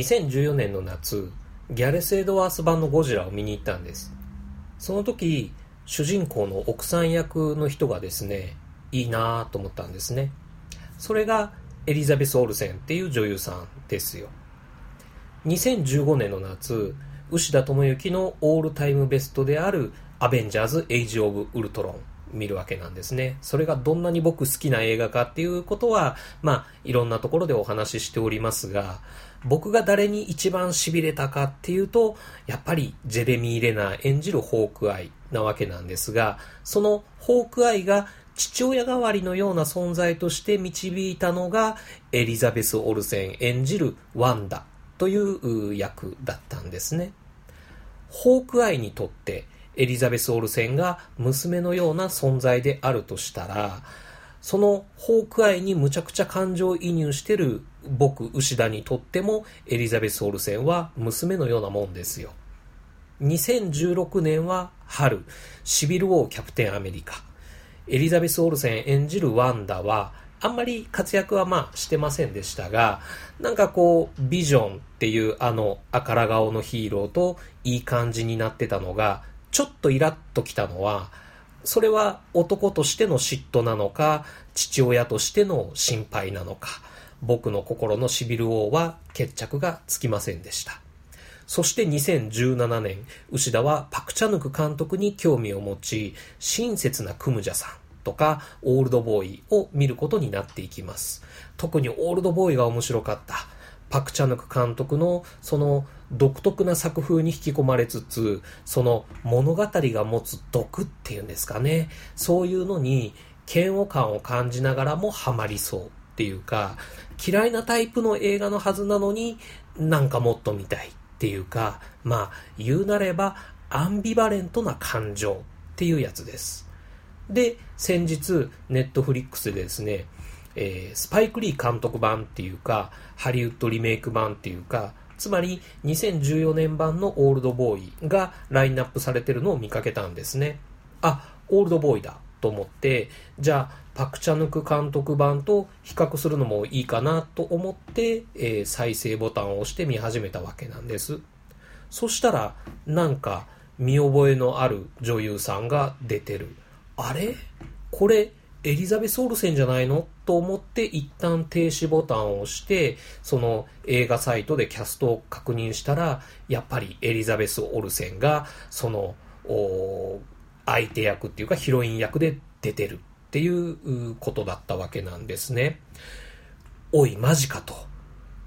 2014年の夏、ギャレス・エドワース版のゴジラを見に行ったんです。その時、主人公の奥さん役の人がですね、いいなと思ったんですね。それがエリザベス・オルセンっていう女優さんですよ。2015年の夏、牛田智之のオールタイムベストであるアベンジャーズ・エイジ・オブ・ウルトロン見るわけなんですね。それがどんなに僕好きな映画かっていうことは、まあ、いろんなところでお話ししておりますが、僕が誰に一番痺れたかっていうと、やっぱりジェレミー・レナー演じるホークアイなわけなんですが、そのホークアイが父親代わりのような存在として導いたのがエリザベス・オルセン演じるワンダという役だったんですね。ホークアイにとってエリザベス・オルセンが娘のような存在であるとしたら、そのホークアイにむちゃくちゃ感情移入してる僕、牛田にとってもエリザベス・オルセンは娘のようなもんですよ。2016年は春、シビル・ウォー・キャプテン・アメリカ。エリザベス・オルセン演じるワンダは、あんまり活躍はまあしてませんでしたが、なんかこう、ビジョンっていうあの赤ら顔のヒーローといい感じになってたのが、ちょっとイラッときたのは、それは男としての嫉妬なのか、父親としての心配なのか、僕の心のシビル王は決着がつきませんでした。そして2017年、牛田はパクチャヌク監督に興味を持ち、親切なクムジャさんとかオールドボーイを見ることになっていきます。特にオールドボーイが面白かった。パクチャヌク監督のその独特な作風に引き込まれつつ、その物語が持つ毒っていうんですかね。そういうのに嫌悪感を感じながらもハマりそうっていうか、嫌いなタイプの映画のはずなのになんかもっと見たいっていうか、まあ、言うなれば、アンビバレントな感情っていうやつです。で、先日、ネットフリックスでですね、えー、スパイク・リー監督版っていうか、ハリウッドリメイク版っていうか、つまり2014年版のオールドボーイがラインナップされてるのを見かけたんですね。あ、オールドボーイだと思って、じゃあパクチャヌク監督版と比較するのもいいかなと思って、えー、再生ボタンを押して見始めたわけなんです。そしたら、なんか見覚えのある女優さんが出てる。あれ？これ、エリザベス・オルセンじゃないの？と思って一旦停止ボタンを押して、その映画サイトでキャストを確認したら、やっぱりエリザベス・オルセンが、その、相手役っていうかヒロイン役で出てるっていうことだったわけなんですね。おい、マジかと。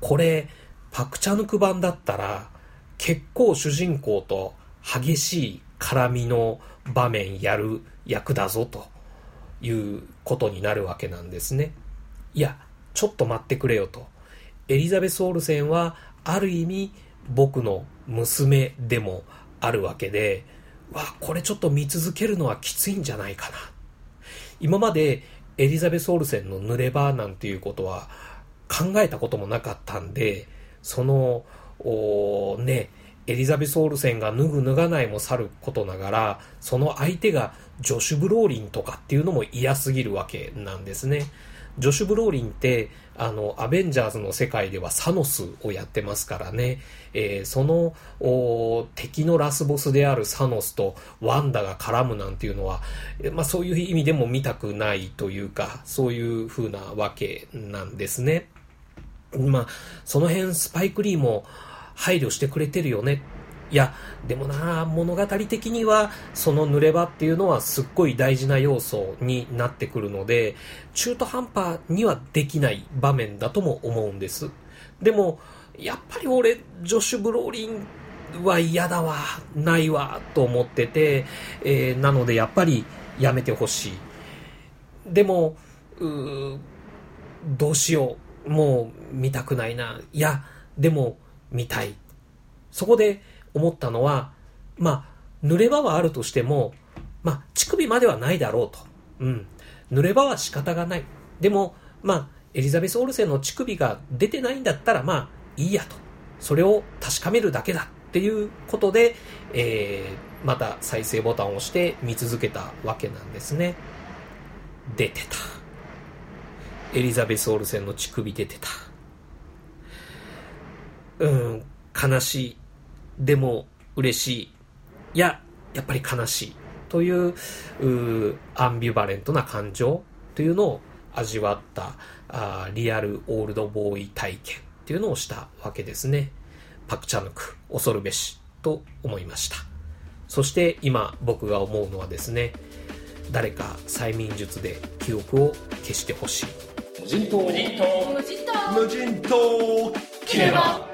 これ、パクチャヌク版だったら、結構主人公と激しい絡みの場面やる役だぞということになるわけなんですね。いや、ちょっと待ってくれよと。エリザベス・オルセンはある意味僕の娘でもあるわけで、わ、これちょっと見続けるのはきついんじゃないかな。今までエリザベス・オルセンの濡れ場なんていうことは考えたこともなかったんで、その、ね、エリザベス・オルセンが脱ぐ脱がないもさることながら、その相手がジョシュ・ブローリンとかっていうのも嫌すぎるわけなんですね。ジョシュ・ブローリンって、あの、アベンジャーズの世界ではサノスをやってますからね、えー、その敵のラスボスであるサノスとワンダが絡むなんていうのは、まあそういう意味でも見たくないというか、そういう風なわけなんですね。まあ、その辺スパイクリーも配慮してくれてるよねいや、でもな、物語的には、その濡れ場っていうのはすっごい大事な要素になってくるので、中途半端にはできない場面だとも思うんです。でも、やっぱり俺、ジョシュ・ブローリンは嫌だわ、ないわ、と思ってて、えー、なのでやっぱりやめてほしい。でも、うどうしよう、もう見たくないな。いや、でも見たい。そこで、思ったのは、まあ、濡れ場はあるとしても、まあ、乳首まではないだろうと。うん。濡れ場は仕方がない。でも、まあ、エリザベス・オルセンの乳首が出てないんだったら、まあ、いいやと。それを確かめるだけだっていうことで、えー、また再生ボタンを押して見続けたわけなんですね。出てた。エリザベス・オルセンの乳首出てた。うん、悲しい、でも嬉しい、いや、やっぱり悲しい。といううアンビバレントな感情というのを味わったあリアルオールドボーイ体験っていうのをしたわけですね。パクチャヌク、恐るべしと思いました。そして今僕が思うのはですね、誰か催眠術で記憶を消してほしい。無人島。無人島。無人島。無人島。キレバ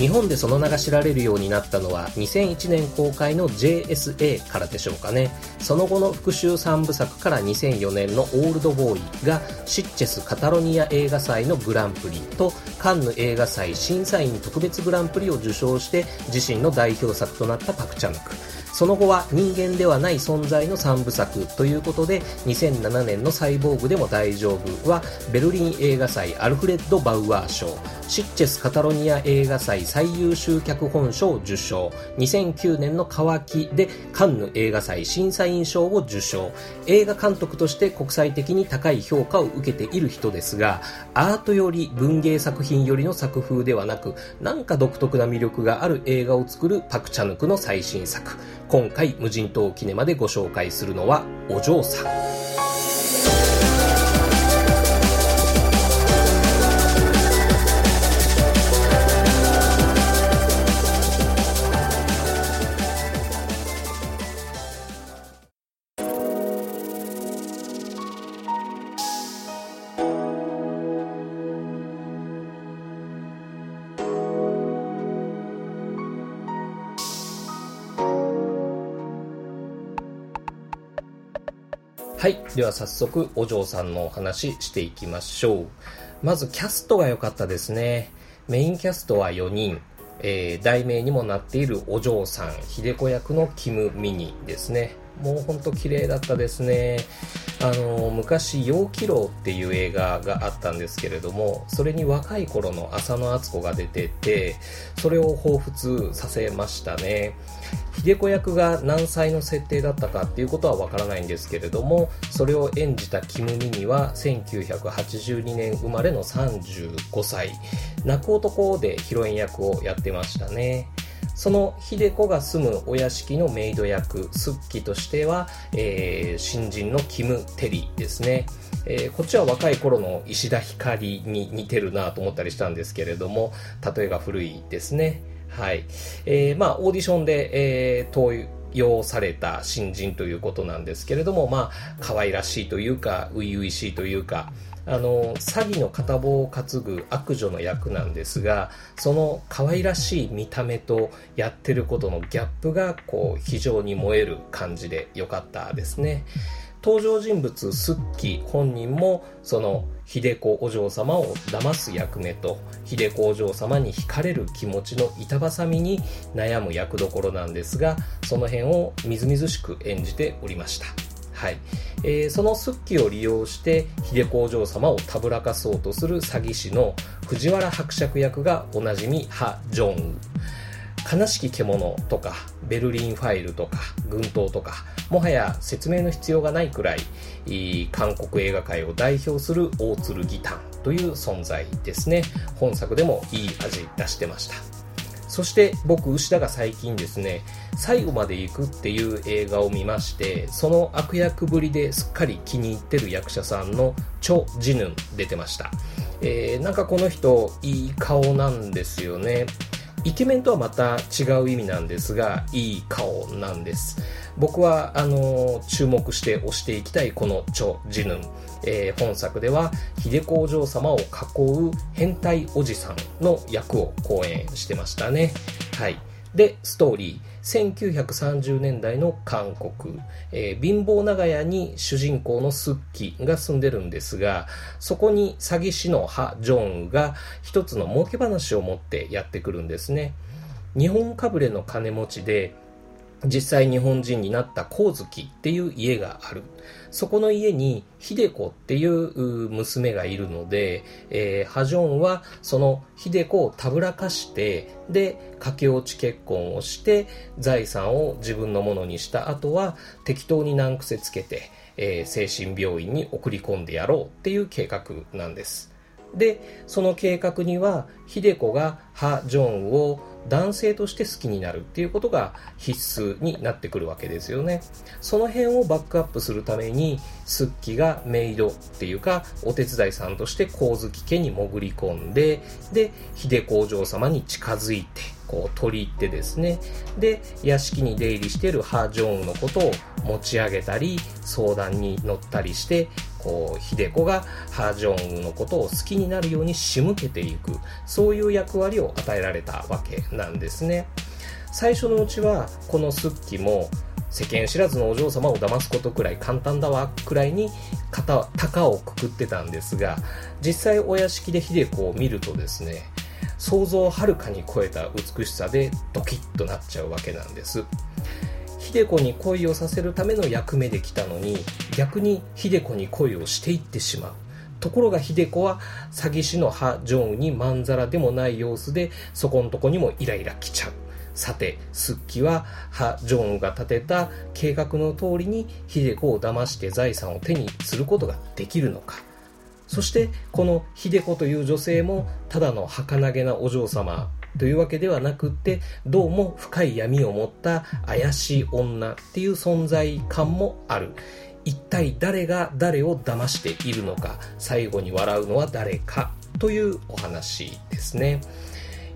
日本でその名が知られるようになったのは2001年公開の JSA からでしょうかね。その後の復讐3部作から2004年のオールドボーイがシッチェスカタロニア映画祭のグランプリとカンヌ映画祭審査員特別グランプリを受賞して自身の代表作となったパクチャヌク。その後は人間ではない存在の3部作ということで2007年のサイボーグでも大丈夫はベルリン映画祭アルフレッド・バウアー賞シッチェスカタロニア映画祭最優秀脚本賞を受賞2009年の乾きでカンヌ映画祭審査員賞を受賞。映画監督として国際的に高い評価を受けている人ですがアートより文芸作品よりの作風ではなくなんか独特な魅力がある映画を作るパク・チャヌクの最新作。今回無人島キネマでご紹介するのはお嬢さん。はい。では早速、お嬢さんのお話していきましょう。まず、キャストが良かったですね。メインキャストは4人。えー、題名にもなっているお嬢さん、秀子役のキム・ミニですね。もうほんと綺麗だったですね。あの、昔、陽気楼っていう映画があったんですけれども、それに若い頃の浅野敦子が出てて、それを彷彿させましたね。秀子役が何歳の設定だったかっていうことはわからないんですけれども、それを演じたキム・ミニは1982年生まれの35歳。泣く男でヒロイン役をやってましたね。その秀子が住むお屋敷のメイド役、スッキとしては、えー、新人のキム・テリですね。えー、こっちは若い頃の石田ひかりに似てるなと思ったりしたんですけれども、例えが古いですね。はい。えー、まあ、オーディションで、えー、登用された新人ということなんですけれども、まあ、可愛らしいというか、初々しいというか、あの詐欺の片棒を担ぐ悪女の役なんですがその可愛らしい見た目とやってることのギャップがこう非常に燃える感じで良かったですね登場人物スッキ本人もその秀子お嬢様を騙す役目と秀子お嬢様に惹かれる気持ちの板挟みに悩む役どころなんですがその辺をみずみずしく演じておりました。はい。えー、そのスッキを利用して秀子お嬢様をたぶらかそうとする詐欺師の藤原伯爵役がおなじみハ・ジョン。ウ悲しき獣とかベルリンファイルとか軍刀とかもはや説明の必要がないくらい韓国映画界を代表する大鶴ギタンという存在ですね本作でもいい味出してましたそして僕、牛田が最近ですね、最後まで行くっていう映画を見まして、その悪役ぶりですっかり気に入ってる役者さんのチョ・ジヌン出てました。えー、なんかこの人、いい顔なんですよね。イケメンとはまた違う意味なんですが、いい顔なんです。僕は、あの、注目して推していきたいこのチョ・ジヌン。えー、本作では秀子お嬢様を囲う変態おじさんの役を講演してましたね。はい。で、ストーリー。1930年代の韓国、えー、貧乏長屋に主人公のスッキが住んでるんですが、そこに詐欺師のハ・ジョンウが一つの儲け話を持ってやってくるんですね。日本かぶれの金持ちで、実際日本人になった光月っていう家がある。そこの家に秀子っていう娘がいるので、えー、ハジョンはその秀子をたぶらかして、で、駆け落ち結婚をして、財産を自分のものにした後は適当に難癖つけて、えー、精神病院に送り込んでやろうっていう計画なんです。で、その計画には、秀子がハ・ジョンを男性として好きになるっていうことが必須になってくるわけですよね。その辺をバックアップするために、スッキがメイドっていうか、お手伝いさんとして光月家に潜り込んで、で、秀子お嬢様に近づいて、こう取り入ってですね。で、屋敷に出入りしているハ・ジョンウのことを持ち上げたり、相談に乗ったりして、こう、秀子がハ・ジョンウのことを好きになるように仕向けていく、そういう役割を与えられたわけなんですね。最初のうちは、このスッキも、世間知らずのお嬢様を騙すことくらい簡単だわくらいに肩、高をくくってたんですが、実際お屋敷で秀子を見るとですね、想像をはるかに超えた美しさでドキッとなっちゃうわけなんです。秀子に恋をさせるための役目で来たのに逆に秀子に恋をしていってしまう。ところが秀子は詐欺師のハ・ジョンウにまんざらでもない様子でそこのとこにもイライラ来ちゃう。さて、スッキは、ハ・ジョンウが立てた計画の通りに、秀子を騙して財産を手にすることができるのか。そして、この秀子という女性も、ただの儚げなお嬢様。というわけではなくってどうも深い闇を持った怪しい女っていう存在感もある。一体誰が誰を騙しているのか最後に笑うのは誰かというお話ですね。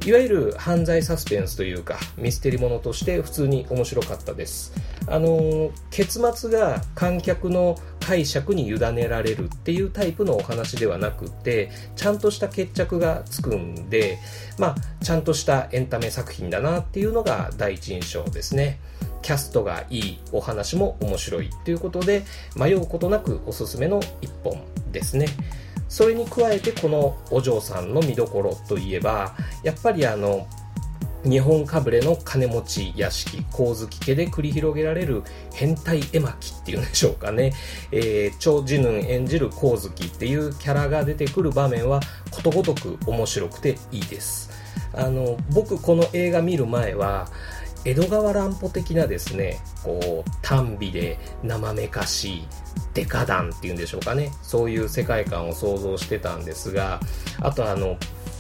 いわゆる犯罪サスペンスというかミステリーものとして普通に面白かったです。あの結末が観客の解釈に委ねられるっていうタイプのお話ではなくてちゃんとした決着がつくんでまあちゃんとしたエンタメ作品だなっていうのが第一印象ですね。キャストがいいお話も面白いということで迷うことなくおすすめの一本ですね。それに加えてこのお嬢さんの見どころといえばやっぱりあの日本かぶれの金持ち屋敷、光月家で繰り広げられる変態絵巻っていうんでしょうかね。えー、超ジヌン演じる光月っていうキャラが出てくる場面はことごとく面白くていいです。あの、僕この映画見る前は、江戸川乱歩的なですね、こう、短美で生めかしい、デカダンっていうんでしょうかね。そういう世界観を想像してたんですが、あとあの、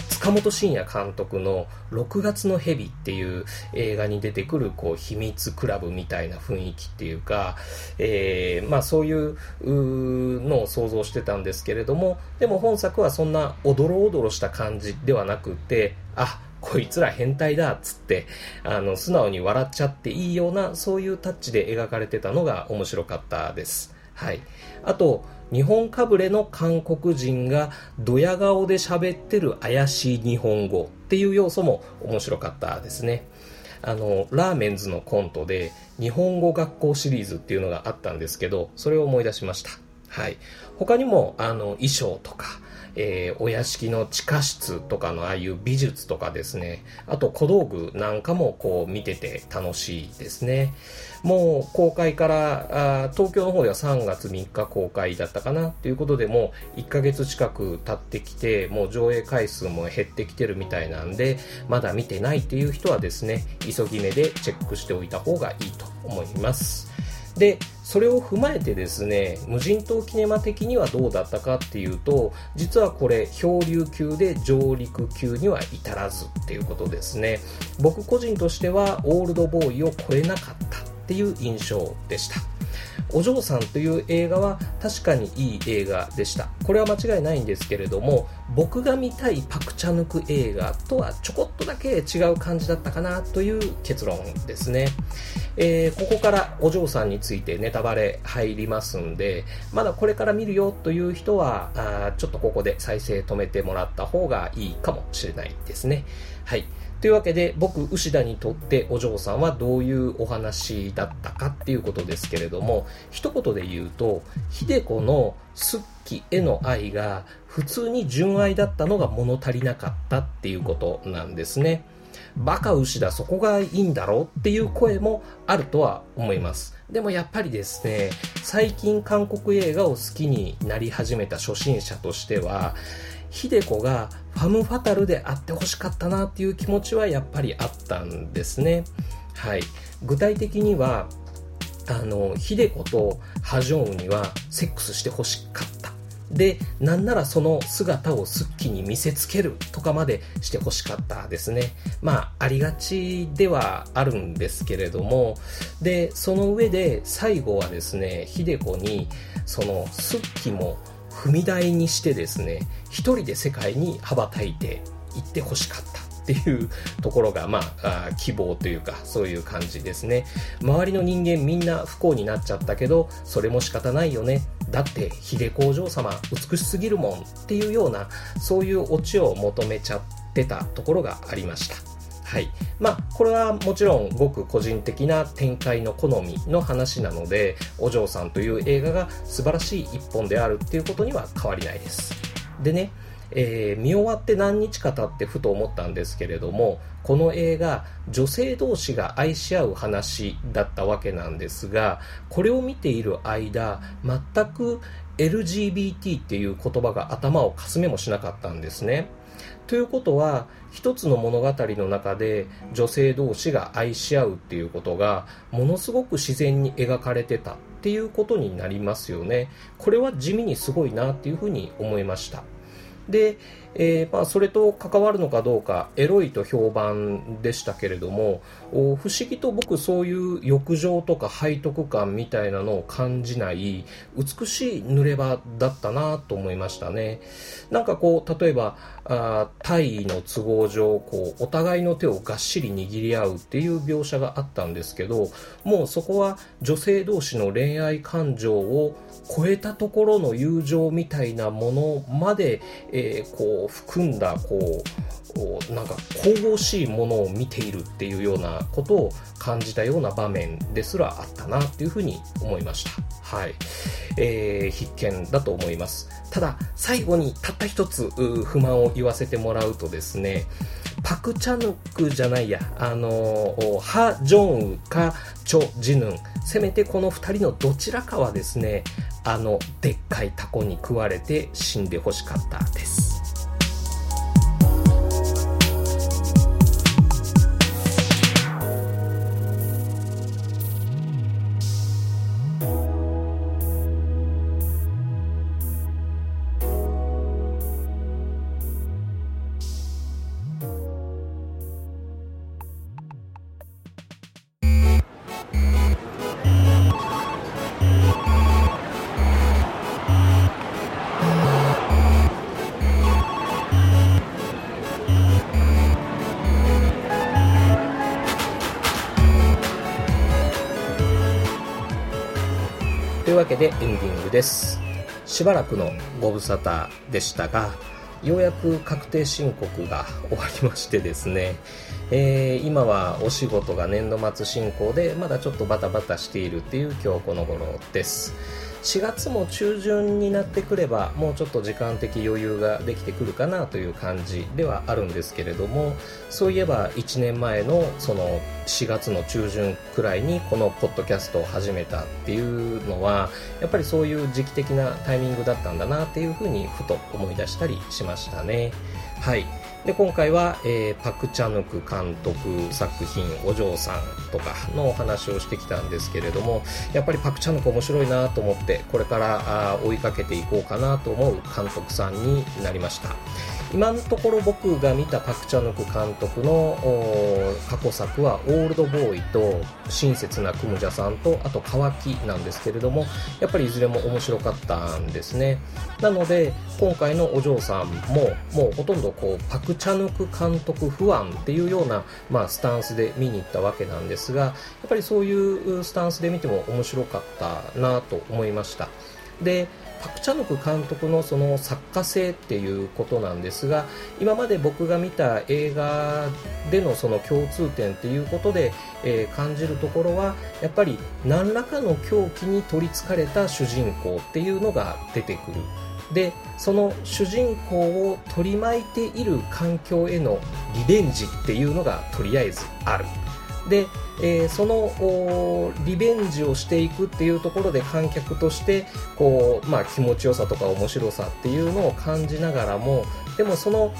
塚本慎也監督の6月の蛇っていう映画に出てくるこう秘密クラブみたいな雰囲気っていうか、えー、まあそういうのを想像してたんですけれども、でも本作はそんなおどろおどろした感じではなくて、あ、こいつら変態だっつって、あの、素直に笑っちゃっていいような、そういうタッチで描かれてたのが面白かったです。はい。あと、日本かぶれの韓国人がドヤ顔で喋ってる怪しい日本語っていう要素も面白かったですね。あの、ラーメンズのコントで日本語学校シリーズっていうのがあったんですけど、それを思い出しました。はい。他にも、あの、衣装とか、えー、お屋敷の地下室とかのああいう美術とかですね、あと小道具なんかもこう見てて楽しいですね。もう公開からあ東京の方では3月3日公開だったかなということでもう1ヶ月近く経ってきてもう上映回数も減ってきてるみたいなんでまだ見てないっていう人はですね急ぎ目でチェックしておいた方がいいと思いますでそれを踏まえてですね、無人島キネマ的にはどうだったかっていうと、実はこれ、漂流級で上陸級には至らずっていうことですね。僕個人としては、オールドボーイを超えなかったっていう印象でした。お嬢さんという映画は確かにいい映画でした。これは間違いないんですけれども、僕が見たいパクチャヌク映画とはちょこっとだけ違う感じだったかなという結論ですね。えー、ここからお嬢さんについてネタバレ入りますんで、まだこれから見るよという人は、あちょっとここで再生止めてもらった方がいいかもしれないですね。はい。というわけで僕牛田にとってお嬢さんはどういうお話だったかっていうことですけれども一言で言うと秀子のスッ期への愛が普通に純愛だったのが物足りなかったっていうことなんですね。バカ牛だ、そこがいいんだろうっていう声もあるとは思います。でもやっぱりですね、最近韓国映画を好きになり始めた初心者としては、秀子がファム・ファタルであってほしかったなっていう気持ちはやっぱりあったんですね。はい。具体的には、あの、秀子とハジョンウにはセックスしてほしかった。で、なんならその姿をスッキに見せつけるとかまでしてほしかったですね。まあ、ありがちではあるんですけれども、で、その上で最後はですね、秀子に、そのスッキも踏み台にしてですね、一人で世界に羽ばたいていってほしかった。っていうところが、まあ、希望というか、そういう感じですね。周りの人間みんな不幸になっちゃったけど、それも仕方ないよね。だって、秀子お嬢様美しすぎるもんっていうような、そういうオチを求めちゃってたところがありました。はい。まあ、これはもちろんごく個人的な展開の好みの話なので、お嬢さんという映画が素晴らしい一本であるっていうことには変わりないです。でね、えー、見終わって何日か経ってふと思ったんですけれどもこの映画女性同士が愛し合う話だったわけなんですがこれを見ている間全く LGBT っていう言葉が頭をかすめもしなかったんですね。ということは一つの物語の中で女性同士が愛し合うっていうことがものすごく自然に描かれてたっていうことになりますよね。これは地味にすごいなっていうふうに思いました。で、えー、まあ、それと関わるのかどうかエロいと評判でしたけれども不思議と僕そういう浴場とか背徳感みたいなのを感じない美しい濡れ場だったなと思いましたね。なんかこう例えばあ大尉の都合上こうお互いの手をがっしり握り合うっていう描写があったんですけどもうそこは女性同士の恋愛感情を超えたところの友情みたいなものまで、えー、こう含んだこうなんか神々しいものを見ているっていうようなことを感じたような場面ですらあったなっていうふうに思いました。はい。えー、必見だと思います。ただ、最後にたった一つ不満を言わせてもらうとですね、パクチャヌクじゃないや、あのハ・ジョンウかチョ・ジヌン、せめてこの2人のどちらかはですね、あの、でっかいタコに食われて死んでほしかったです。というわけでエンディングです。しばらくのご無沙汰でしたがようやく確定申告が終わりましてですね、えー、今はお仕事が年度末進行でまだちょっとバタバタしているっていう今日この頃です。4月も中旬になってくればもうちょっと時間的余裕ができてくるかなという感じではあるんですけれどもそういえば1年前のその4月の中旬くらいにこのポッドキャストを始めたっていうのはやっぱりそういう時期的なタイミングだったんだなっていうふうにふと思い出したりしましたね。はい。で今回は、えー、パク・チャヌク監督作品「お嬢さん」とかのお話をしてきたんですけれどもやっぱりパク・チャヌク面白いなと思ってこれからあ追いかけていこうかなと思う監督さんになりました。今のところ僕が見たパク・チャヌク監督の過去作は「オールドボーイ」と「親切なクムジャさん」とあと「乾き」なんですけれどもやっぱりいずれも面白かったんですね。なので今回のお嬢さんももうほとんどこうパク・チャヌク監督不安っていうような、まあ、スタンスで見に行ったわけなんですがやっぱりそういうスタンスで見ても面白かったなと思いました。でパク・チャヌク監督のその作家性っていうことなんですが今まで僕が見た映画でのその共通点っていうことで、えー、感じるところはやっぱり何らかの狂気に取りつかれた主人公っていうのが出てくる。でその主人公を取り巻いている環境へのリベンジっていうのがとりあえずある。で、えー、そのリベンジをしていくっていうところで観客としてこう、まあ、気持ちよさとか面白さっていうのを感じながらもでもその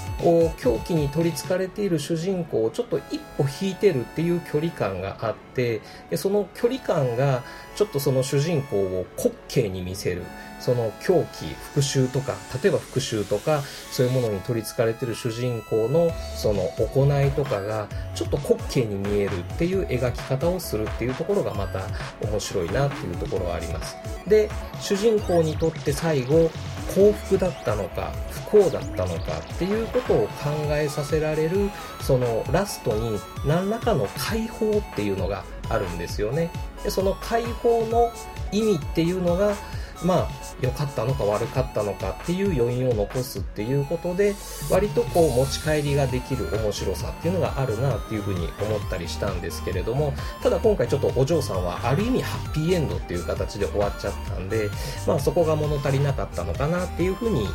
狂気に取りつかれている主人公をちょっと一歩引いてるっていう距離感があってでその距離感がちょっとその主人公を滑稽に見せる。その狂気復讐とか例えば復讐とかそういうものに取りつかれてる主人公のその行いとかがちょっと滑稽に見えるっていう描き方をするっていうところがまた面白いなっていうところはあります。で主人公にとって最後幸福だったのか不幸だったのかっていうことを考えさせられるそのラストに何らかの解放っていうのがあるんですよね。でその解放の意味っていうのがまあ良かったのか悪かったのかっていう余韻を残すっていうことで割とこう持ち帰りができる面白さっていうのがあるなっていうふうに思ったりしたんですけれどもただ今回ちょっとお嬢さんはある意味ハッピーエンドっていう形で終わっちゃったんでまあそこが物足りなかったのかなっていうふうに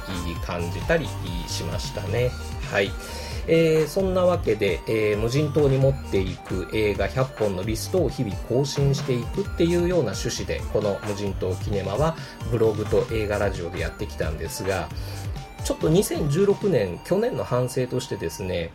感じたりしましたねはい。えー、そんなわけで、えー、無人島に持っていく映画100本のリストを日々更新していくっていうような趣旨で、この無人島キネマはブログと映画ラジオでやってきたんですが、ちょっと2016年、去年の反省としてですね、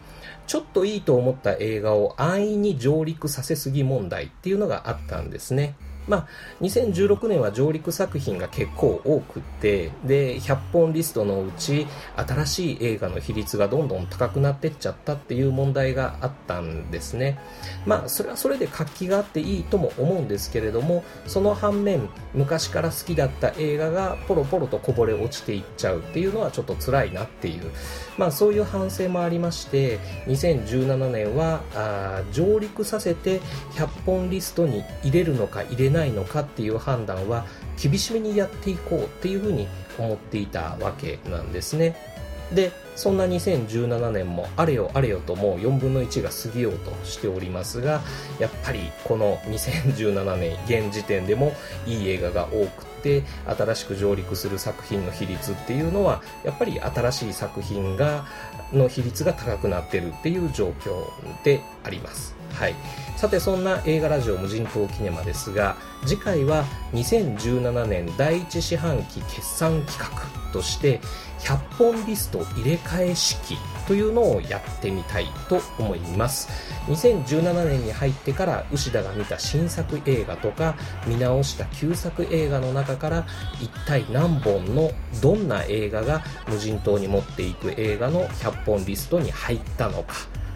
ちょっといいと思った映画を安易に上陸させすぎ問題っていうのがあったんですね。まあ、2016年は上陸作品が結構多くてで100本リストのうち新しい映画の比率がどんどん高くなってっちゃったっていう問題があったんですね。まあそれはそれで活気があっていいとも思うんですけれどもその反面昔から好きだった映画がポロポロとこぼれ落ちていっちゃうっていうのはちょっと辛いなっていう。まあそういう反省もありまして2017年はあ上陸させて100本リストに入れるのか入れないないのかっていう判断は厳しめにやっていこうっていうふうに思っていたわけなんですね。で、そんな2017年もあれよあれよともう4分の1が過ぎようとしておりますが、やっぱりこの2017年現時点でもいい映画が多くて、新しく上陸する作品の比率っていうのは、やっぱり新しい作品が、の比率が高くなってるっていう状況であります。はい。さてそんな映画ラジオ無人島キネマですが次回は2017年第1四半期決算企画として100本リスト入れ替え式というのをやってみたいと思います2017年に入ってから牛田が見た新作映画とか見直した旧作映画の中から一体何本のどんな映画が無人島に持っていく映画の100本リストに入ったのか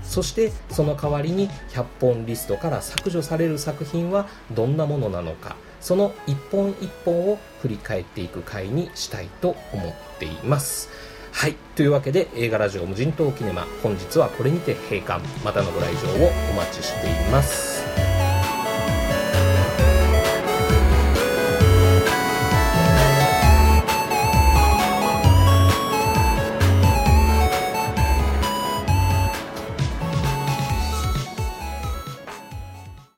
そしてその代わりに100本リストから削除される作品はどんなものなのか。その一本一本を振り返っていく回にしたいと思っています。はい。というわけで映画ラジオ無人島キネマ本日はこれにて閉館。またのご来場をお待ちしています。